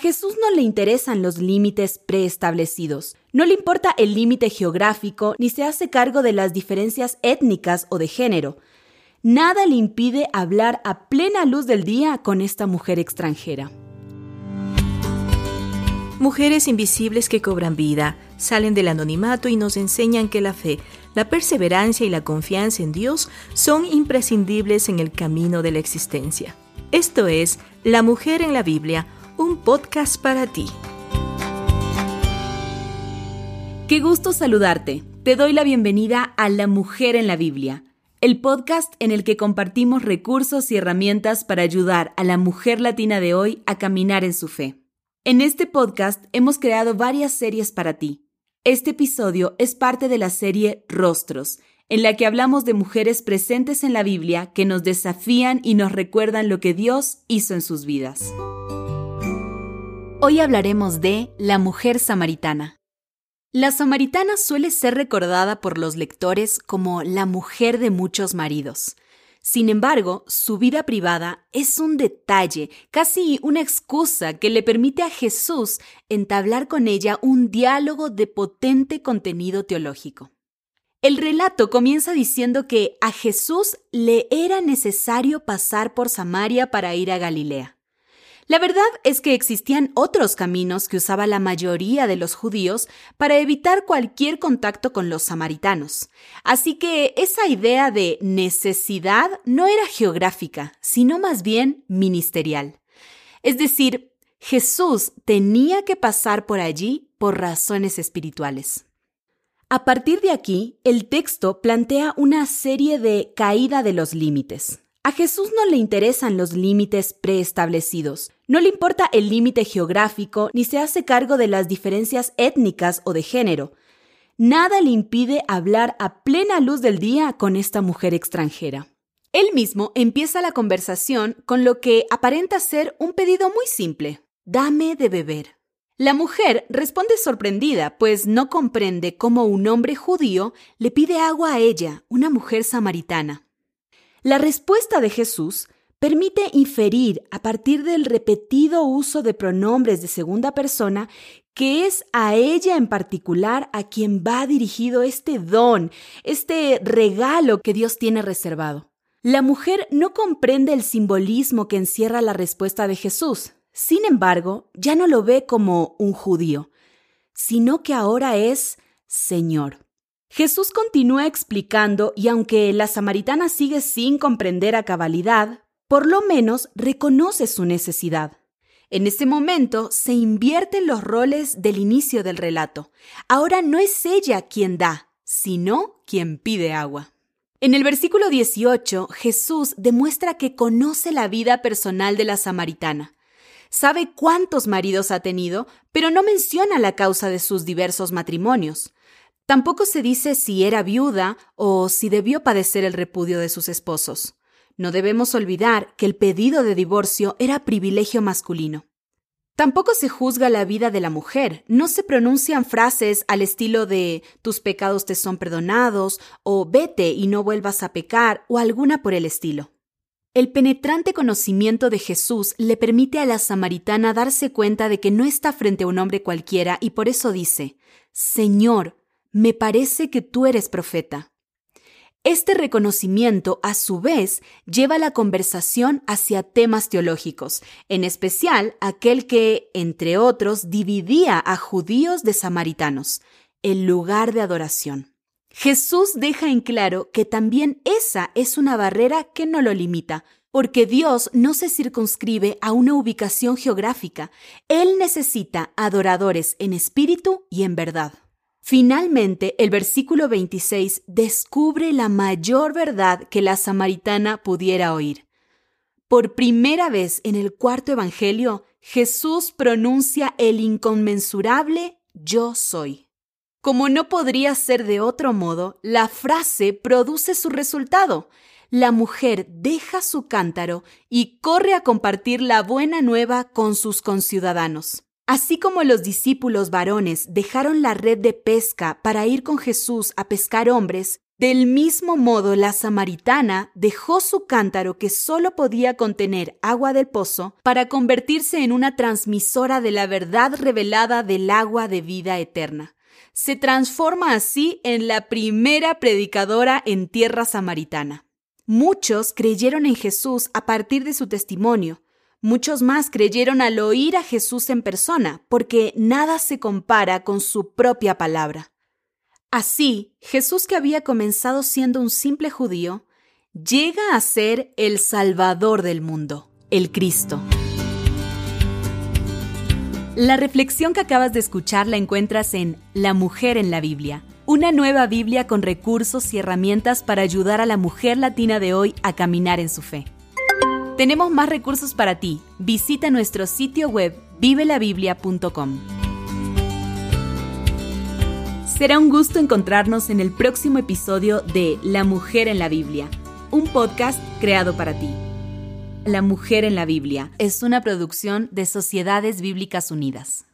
Jesús no le interesan los límites preestablecidos. No le importa el límite geográfico ni se hace cargo de las diferencias étnicas o de género. Nada le impide hablar a plena luz del día con esta mujer extranjera. Mujeres invisibles que cobran vida, salen del anonimato y nos enseñan que la fe, la perseverancia y la confianza en Dios son imprescindibles en el camino de la existencia. Esto es La Mujer en la Biblia, un podcast para ti. Qué gusto saludarte. Te doy la bienvenida a La Mujer en la Biblia, el podcast en el que compartimos recursos y herramientas para ayudar a la mujer latina de hoy a caminar en su fe. En este podcast hemos creado varias series para ti. Este episodio es parte de la serie Rostros, en la que hablamos de mujeres presentes en la Biblia que nos desafían y nos recuerdan lo que Dios hizo en sus vidas. Hoy hablaremos de la mujer samaritana. La samaritana suele ser recordada por los lectores como la mujer de muchos maridos. Sin embargo, su vida privada es un detalle, casi una excusa que le permite a Jesús entablar con ella un diálogo de potente contenido teológico. El relato comienza diciendo que a Jesús le era necesario pasar por Samaria para ir a Galilea. La verdad es que existían otros caminos que usaba la mayoría de los judíos para evitar cualquier contacto con los samaritanos. Así que esa idea de necesidad no era geográfica, sino más bien ministerial. Es decir, Jesús tenía que pasar por allí por razones espirituales. A partir de aquí, el texto plantea una serie de caída de los límites. A Jesús no le interesan los límites preestablecidos, no le importa el límite geográfico ni se hace cargo de las diferencias étnicas o de género. Nada le impide hablar a plena luz del día con esta mujer extranjera. Él mismo empieza la conversación con lo que aparenta ser un pedido muy simple. Dame de beber. La mujer responde sorprendida, pues no comprende cómo un hombre judío le pide agua a ella, una mujer samaritana. La respuesta de Jesús permite inferir a partir del repetido uso de pronombres de segunda persona que es a ella en particular a quien va dirigido este don, este regalo que Dios tiene reservado. La mujer no comprende el simbolismo que encierra la respuesta de Jesús. Sin embargo, ya no lo ve como un judío, sino que ahora es Señor. Jesús continúa explicando y aunque la samaritana sigue sin comprender a cabalidad, por lo menos reconoce su necesidad. En ese momento se invierten los roles del inicio del relato. Ahora no es ella quien da, sino quien pide agua. En el versículo 18, Jesús demuestra que conoce la vida personal de la samaritana. Sabe cuántos maridos ha tenido, pero no menciona la causa de sus diversos matrimonios. Tampoco se dice si era viuda o si debió padecer el repudio de sus esposos. No debemos olvidar que el pedido de divorcio era privilegio masculino. Tampoco se juzga la vida de la mujer, no se pronuncian frases al estilo de tus pecados te son perdonados o vete y no vuelvas a pecar o alguna por el estilo. El penetrante conocimiento de Jesús le permite a la samaritana darse cuenta de que no está frente a un hombre cualquiera y por eso dice, Señor, me parece que tú eres profeta. Este reconocimiento, a su vez, lleva la conversación hacia temas teológicos, en especial aquel que, entre otros, dividía a judíos de samaritanos, el lugar de adoración. Jesús deja en claro que también esa es una barrera que no lo limita, porque Dios no se circunscribe a una ubicación geográfica, Él necesita adoradores en espíritu y en verdad. Finalmente, el versículo 26 descubre la mayor verdad que la samaritana pudiera oír. Por primera vez en el cuarto Evangelio, Jesús pronuncia el inconmensurable yo soy. Como no podría ser de otro modo, la frase produce su resultado. La mujer deja su cántaro y corre a compartir la buena nueva con sus conciudadanos. Así como los discípulos varones dejaron la red de pesca para ir con Jesús a pescar hombres, Del mismo modo, la samaritana dejó su cántaro que solo podía contener agua del pozo para convertirse en una transmisora de la verdad revelada del agua de vida eterna. Se transforma así en la primera predicadora en tierra samaritana. Muchos creyeron en Jesús a partir de su testimonio. Muchos más creyeron al oír a Jesús en persona, porque nada se compara con su propia palabra. Así, Jesús que había comenzado siendo un simple judío, llega a ser el Salvador del mundo, el Cristo. La reflexión que acabas de escuchar la encuentras en La mujer en la Biblia, una nueva Biblia con recursos y herramientas para ayudar a la mujer latina de hoy a caminar en su fe. Tenemos más recursos para ti. Visita nuestro sitio web vivelabiblia.com. Será un gusto encontrarnos en el próximo episodio de La Mujer en la Biblia, un podcast creado para ti. La Mujer en la Biblia es una producción de Sociedades Bíblicas Unidas.